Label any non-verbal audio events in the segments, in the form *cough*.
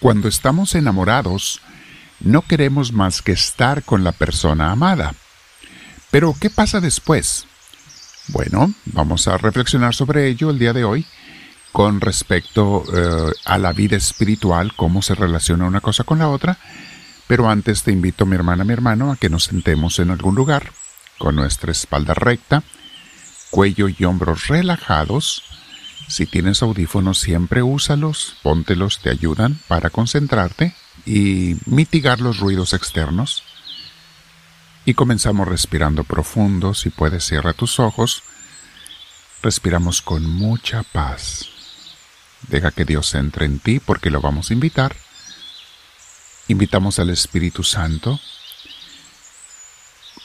Cuando estamos enamorados, no queremos más que estar con la persona amada. Pero, ¿qué pasa después? Bueno, vamos a reflexionar sobre ello el día de hoy con respecto eh, a la vida espiritual, cómo se relaciona una cosa con la otra. Pero antes te invito, mi hermana, mi hermano, a que nos sentemos en algún lugar, con nuestra espalda recta, cuello y hombros relajados. Si tienes audífonos, siempre úsalos, póntelos, te ayudan para concentrarte y mitigar los ruidos externos. Y comenzamos respirando profundo, si puedes cierra tus ojos. Respiramos con mucha paz. Deja que Dios entre en ti porque lo vamos a invitar. Invitamos al Espíritu Santo.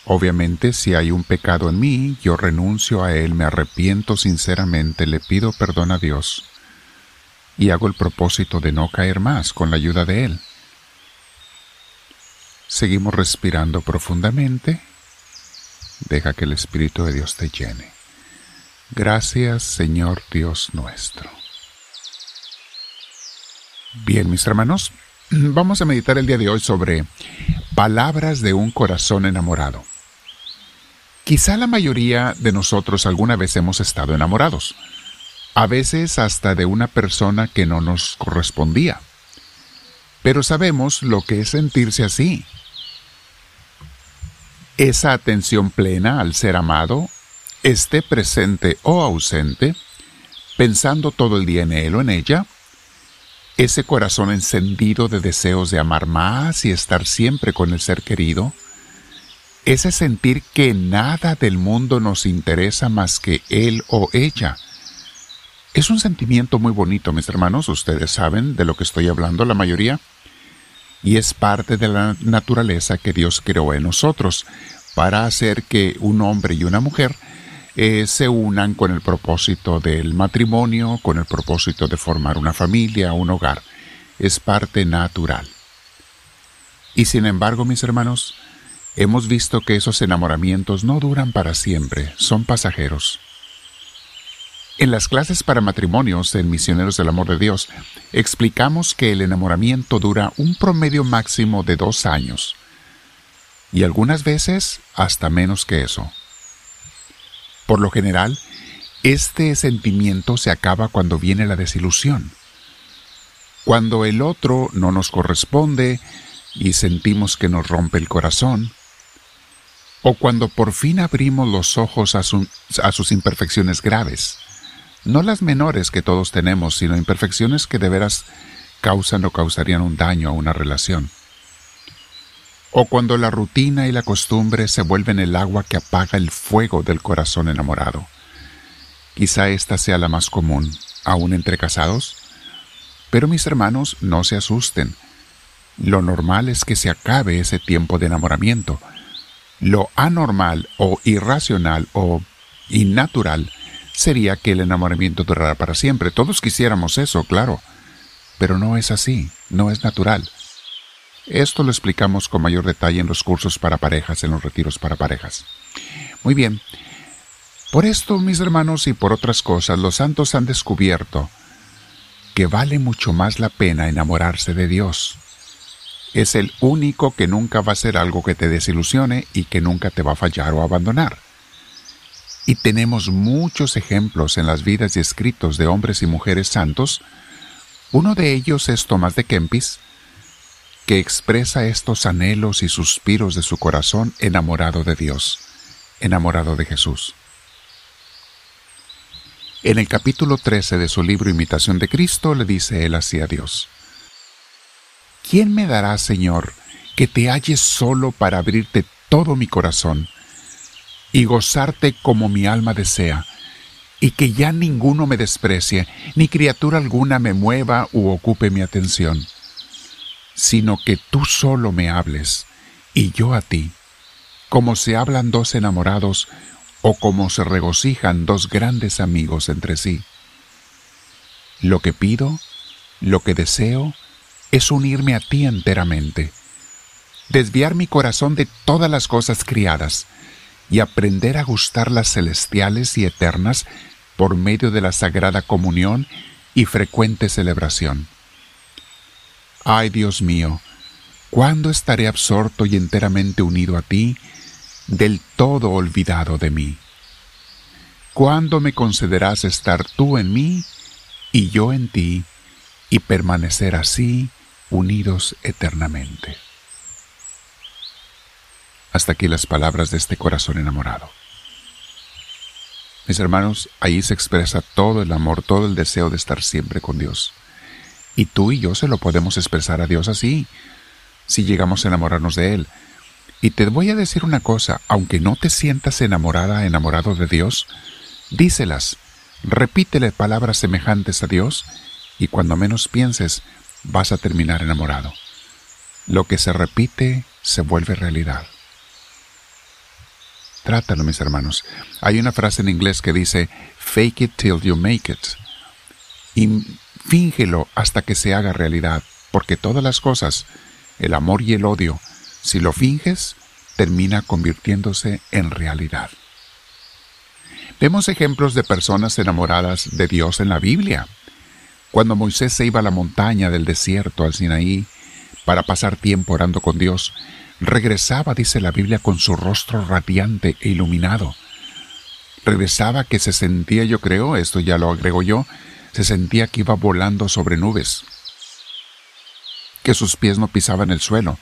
Obviamente, si hay un pecado en mí, yo renuncio a él, me arrepiento sinceramente, le pido perdón a Dios y hago el propósito de no caer más con la ayuda de Él. Seguimos respirando profundamente. Deja que el Espíritu de Dios te llene. Gracias, Señor Dios nuestro. Bien, mis hermanos, *clears throat* vamos a meditar el día de hoy sobre palabras de un corazón enamorado. Quizá la mayoría de nosotros alguna vez hemos estado enamorados, a veces hasta de una persona que no nos correspondía. Pero sabemos lo que es sentirse así. Esa atención plena al ser amado, esté presente o ausente, pensando todo el día en él o en ella, ese corazón encendido de deseos de amar más y estar siempre con el ser querido, ese sentir que nada del mundo nos interesa más que él o ella. Es un sentimiento muy bonito, mis hermanos, ustedes saben de lo que estoy hablando la mayoría, y es parte de la naturaleza que Dios creó en nosotros para hacer que un hombre y una mujer eh, se unan con el propósito del matrimonio, con el propósito de formar una familia, un hogar. Es parte natural. Y sin embargo, mis hermanos, hemos visto que esos enamoramientos no duran para siempre, son pasajeros. En las clases para matrimonios en Misioneros del Amor de Dios, explicamos que el enamoramiento dura un promedio máximo de dos años, y algunas veces hasta menos que eso. Por lo general, este sentimiento se acaba cuando viene la desilusión. Cuando el otro no nos corresponde y sentimos que nos rompe el corazón, o cuando por fin abrimos los ojos a, sus imperfecciones graves, no las menores que todos tenemos, sino imperfecciones que de veras causan o causarían un daño a una relación o cuando la rutina y la costumbre se vuelven el agua que apaga el fuego del corazón enamorado. Quizá esta sea la más común, aún entre casados. Pero mis hermanos, no se asusten. Lo normal es que se acabe ese tiempo de enamoramiento. Lo anormal o irracional o innatural sería que el enamoramiento durara para siempre. Todos quisiéramos eso, claro. Pero no es así, no es natural. Esto lo explicamos con mayor detalle en los cursos para parejas, en los retiros para parejas. Muy bien. Por esto, mis hermanos, y por otras cosas, los santos han descubierto que vale mucho más la pena enamorarse de Dios. Es el único que nunca va a ser algo que te desilusione y que nunca te va a fallar o abandonar. Y tenemos muchos ejemplos en las vidas y escritos de hombres y mujeres santos. Uno de ellos es Tomás de Kempis, que expresa estos anhelos y suspiros de su corazón enamorado de Dios, enamorado de Jesús. En el capítulo 13 de su libro Imitación de Cristo le dice él así a Dios, ¿Quién me dará, Señor, que te halles solo para abrirte todo mi corazón y gozarte como mi alma desea, y que ya ninguno me desprecie, ni criatura alguna me mueva u ocupe mi atención? sino que tú solo me hables y yo a ti, como se hablan dos enamorados o como se regocijan dos grandes amigos entre sí. Lo que pido, lo que deseo, es unirme a ti enteramente, desviar mi corazón de todas las cosas criadas y aprender a gustar las celestiales y eternas por medio de la sagrada comunión y frecuente celebración Ay Dios mío, ¿cuándo estaré absorto y enteramente unido a ti, del todo olvidado de mí? ¿Cuándo me concederás estar tú en mí y yo en ti y permanecer así unidos eternamente? Hasta aquí las palabras de este corazón enamorado. Mis hermanos, ahí se expresa todo el amor, todo el deseo de estar siempre con Dios. Y tú y yo se lo podemos expresar a Dios así, si llegamos a enamorarnos de Él. Y te voy a decir una cosa, aunque no te sientas enamorada, enamorado de Dios, díselas, repítele palabras semejantes a Dios y cuando menos pienses vas a terminar enamorado. Lo que se repite se vuelve realidad. Trátalo, mis hermanos. Hay una frase en inglés que dice, fake it till you make it. Y fíngelo hasta que se haga realidad, porque todas las cosas, el amor y el odio, si lo finges, termina convirtiéndose en realidad. Vemos ejemplos de personas enamoradas de Dios en la Biblia. Cuando Moisés se iba a la montaña del desierto al Sinaí para pasar tiempo orando con Dios, regresaba, dice la Biblia, con su rostro radiante e iluminado. Regresaba que se sentía, yo creo, esto ya lo agrego yo, se sentía que iba volando sobre nubes, que sus pies no pisaban el suelo.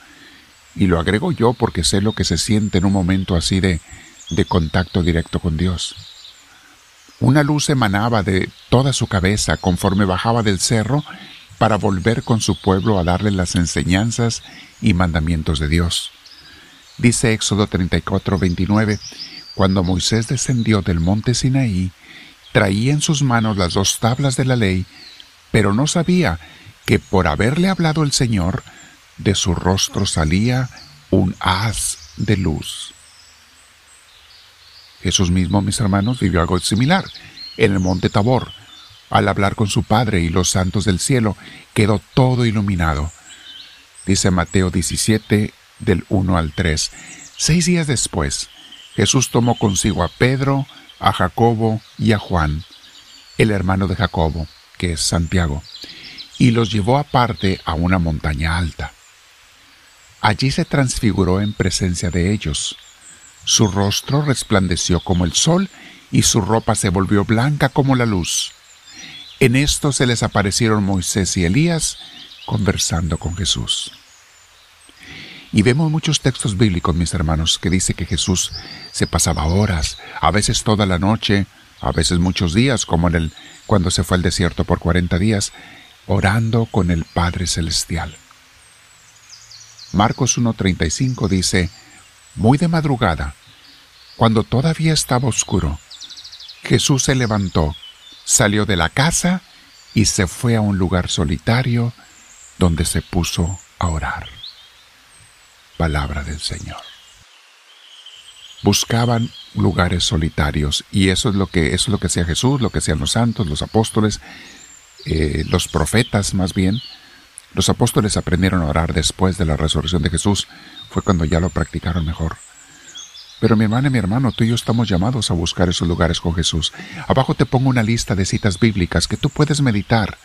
Y lo agrego yo porque sé lo que se siente en un momento así de, de contacto directo con Dios. Una luz emanaba de toda su cabeza conforme bajaba del cerro para volver con su pueblo a darle las enseñanzas y mandamientos de Dios. Dice Éxodo 34, 29, cuando Moisés descendió del monte Sinaí, traía en sus manos las dos tablas de la ley, pero no sabía que por haberle hablado el Señor, de su rostro salía un haz de luz. Jesús mismo, mis hermanos, vivió algo similar. En el monte Tabor, al hablar con su Padre y los santos del cielo, quedó todo iluminado. Dice Mateo 17, del 1 al 3. Seis días después, Jesús tomó consigo a Pedro, a Jacobo y a Juan, el hermano de Jacobo, que es Santiago, y los llevó aparte a una montaña alta. Allí se transfiguró en presencia de ellos su rostro resplandeció como el sol y su ropa se volvió blanca como la luz. En esto se les aparecieron Moisés y Elías conversando con Jesús. Y vemos muchos textos bíblicos, mis hermanos, que dice que Jesús se pasaba horas, a veces toda la noche, a veces muchos días, como en el cuando se fue al desierto por 40 días, orando con el Padre celestial. Marcos 1:35 dice: muy de madrugada, cuando todavía estaba oscuro, Jesús se levantó, salió de la casa y se fue a un lugar solitario donde se puso a orar. Palabra del Señor. Buscaban lugares solitarios y eso es lo que es lo que hacía Jesús, lo que hacían los santos, los apóstoles, eh, los profetas más bien. Los apóstoles aprendieron a orar después de la resurrección de Jesús, fue cuando ya lo practicaron mejor. Pero mi hermana y mi hermano, tú y yo estamos llamados a buscar esos lugares con Jesús. Abajo te pongo una lista de citas bíblicas que tú puedes meditar.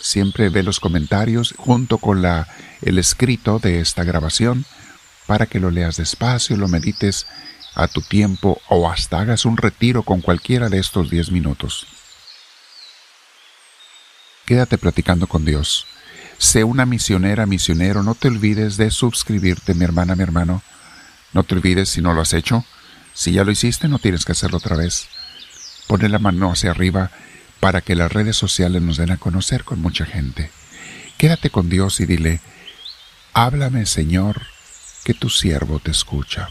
Siempre ve los comentarios junto con la, el escrito de esta grabación para que lo leas despacio, lo medites a tu tiempo o hasta hagas un retiro con cualquiera de estos diez minutos. Quédate platicando con Dios. Sé una misionera, misionero. No te olvides de suscribirte, mi hermana, mi hermano. No te olvides si no lo has hecho. Si ya lo hiciste, no tienes que hacerlo otra vez. Pone la mano hacia arriba para que las redes sociales nos den a conocer con mucha gente. Quédate con Dios y dile, háblame Señor, que tu siervo te escucha.